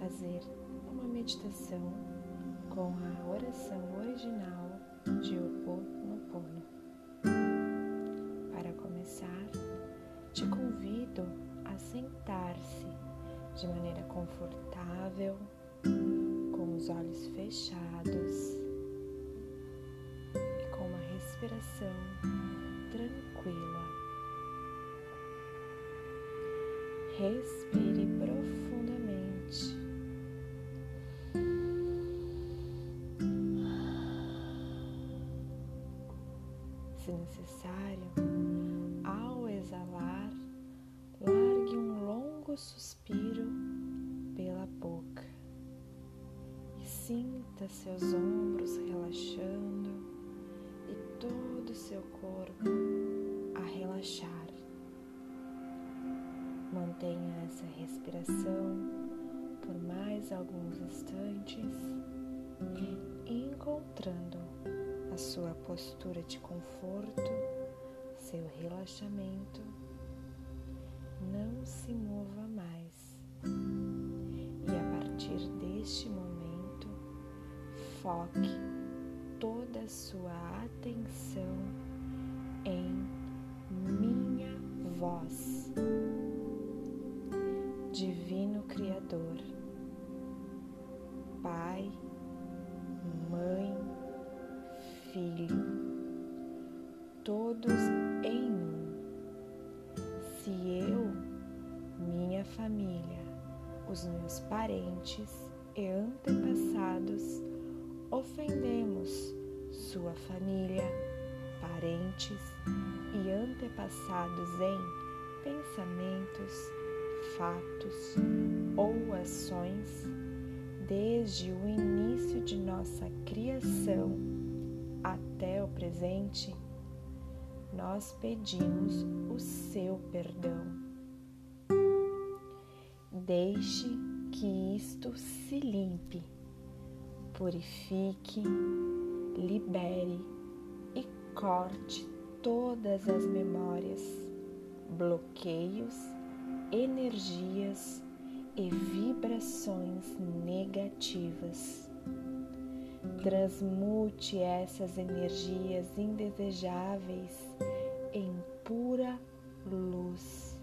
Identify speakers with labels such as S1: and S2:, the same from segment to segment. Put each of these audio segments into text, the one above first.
S1: fazer uma meditação com a oração original de Oponopono. Para começar, te convido a sentar-se de maneira confortável, com os olhos fechados e com uma respiração tranquila. Respire profundamente. Se necessário, ao exalar, largue um longo suspiro pela boca e sinta seus ombros relaxando e todo o seu corpo a relaxar. Mantenha essa respiração por mais alguns instantes, encontrando sua postura de conforto, seu relaxamento. Não se mova mais. E a partir deste momento, foque toda a sua atenção em minha voz. Divino Criador, Pai, Mãe, Filho, todos em um. Se eu, minha família, os meus parentes e antepassados ofendemos sua família, parentes e antepassados em pensamentos, fatos ou ações, desde o início de presente, nós pedimos o seu perdão. Deixe que isto se limpe, purifique, libere e corte todas as memórias, bloqueios energias e vibrações negativas. Transmute essas energias indesejáveis em pura luz.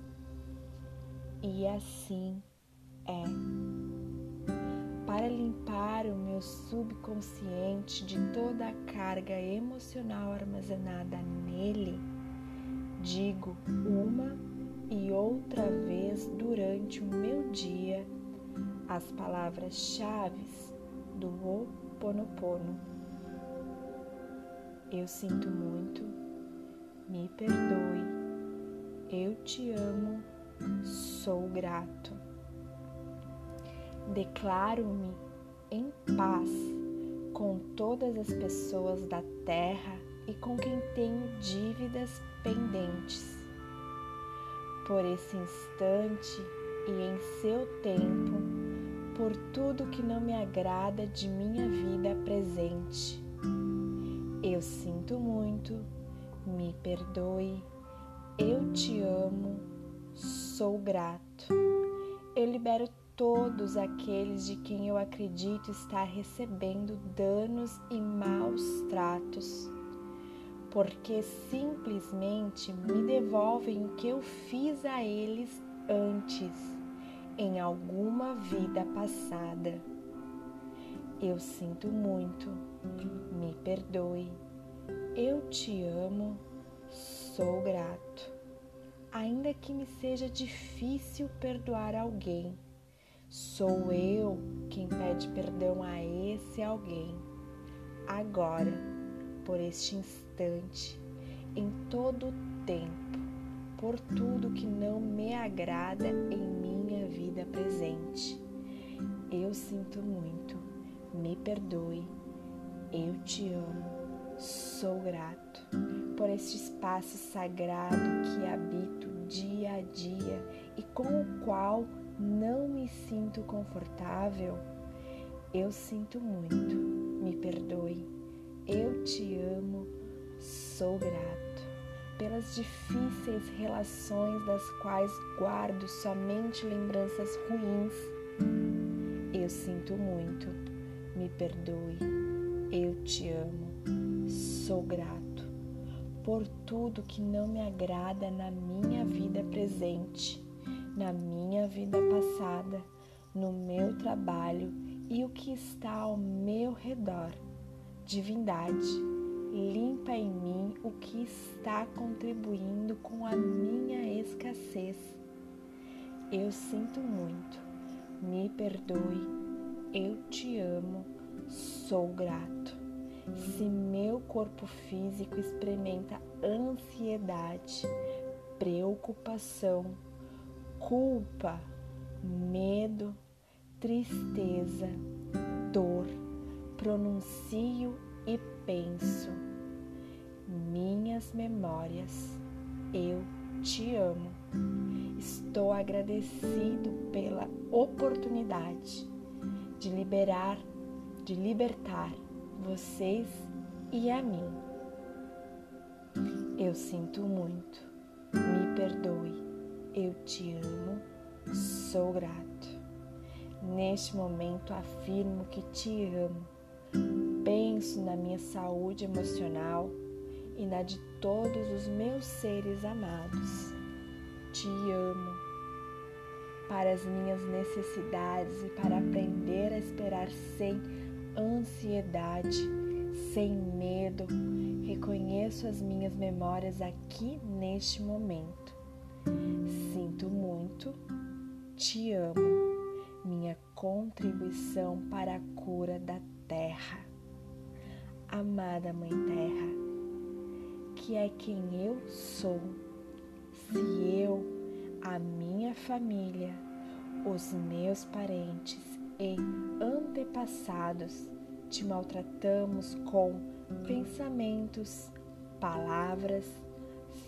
S1: E assim é. Para limpar o meu subconsciente de toda a carga emocional armazenada nele, digo uma e outra vez durante o meu dia as palavras-chave do Ho Oponopono. Eu sinto muito, me perdoe, eu te amo, sou grato. Declaro-me em paz com todas as pessoas da terra e com quem tenho dívidas pendentes por esse instante e em seu tempo, por tudo que não me agrada de minha vida presente. Eu sinto muito, me perdoe, eu te amo, sou grato. Eu libero todos aqueles de quem eu acredito estar recebendo danos e maus tratos porque simplesmente me devolvem o que eu fiz a eles antes, em alguma vida passada. Eu sinto muito, me perdoe, eu te amo, sou grato. Ainda que me seja difícil perdoar alguém, sou eu quem pede perdão a esse alguém. Agora, por este instante em todo o tempo, por tudo que não me agrada em minha vida presente. Eu sinto muito, me perdoe, eu te amo, sou grato por este espaço sagrado que habito dia a dia e com o qual não me sinto confortável. Eu sinto muito, me perdoe, eu te amo, Sou grato. Pelas difíceis relações das quais guardo somente lembranças ruins. Eu sinto muito, me perdoe, eu te amo, sou grato por tudo que não me agrada na minha vida presente, na minha vida passada, no meu trabalho e o que está ao meu redor. Divindade, limpa em mim o que está contribuindo com a minha escassez. Eu sinto muito, me perdoe, eu te amo, sou grato. Se meu corpo físico experimenta ansiedade, preocupação, culpa, medo, tristeza, dor, pronuncio e penso. Minhas memórias, eu te amo. Estou agradecido pela oportunidade de liberar, de libertar vocês e a mim. Eu sinto muito, me perdoe, eu te amo, sou grato. Neste momento afirmo que te amo. Penso na minha saúde emocional e na de todos os meus seres amados. Te amo. Para as minhas necessidades e para aprender a esperar sem ansiedade, sem medo, reconheço as minhas memórias aqui neste momento. Sinto muito, te amo minha contribuição para a cura da terra. Amada Mãe Terra, que é quem eu sou, se eu, a minha família, os meus parentes e antepassados te maltratamos com pensamentos, palavras,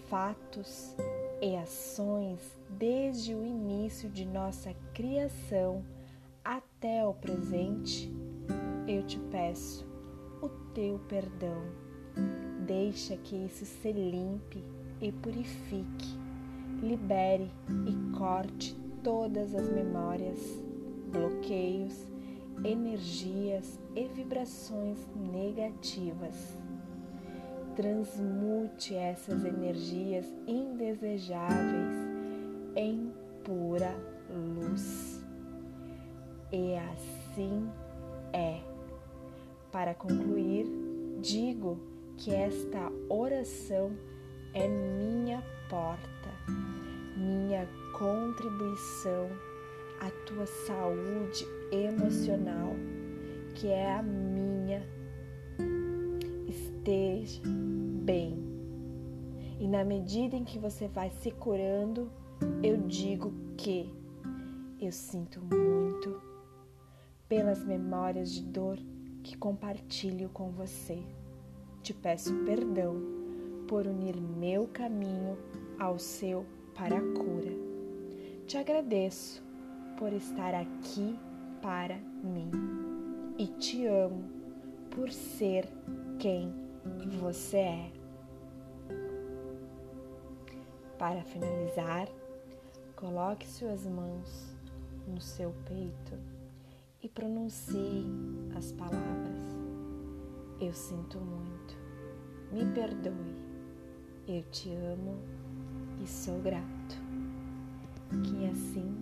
S1: fatos e ações desde o início de nossa criação até o presente, eu te peço o teu perdão. Deixa que isso se limpe e purifique, libere e corte todas as memórias, bloqueios, energias e vibrações negativas transmute essas energias indesejáveis em pura luz. E assim é. Para concluir, digo que esta oração é minha porta, minha contribuição à tua saúde emocional, que é a minha. Esteja bem. E na medida em que você vai se curando, eu digo que eu sinto muito pelas memórias de dor que compartilho com você. Te peço perdão por unir meu caminho ao seu para a cura. Te agradeço por estar aqui para mim e te amo por ser quem você é. Para finalizar, coloque suas mãos no seu peito e pronuncie as palavras: Eu sinto muito, me perdoe. Eu te amo e sou grato. Que assim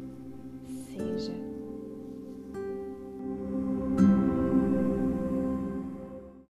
S1: seja.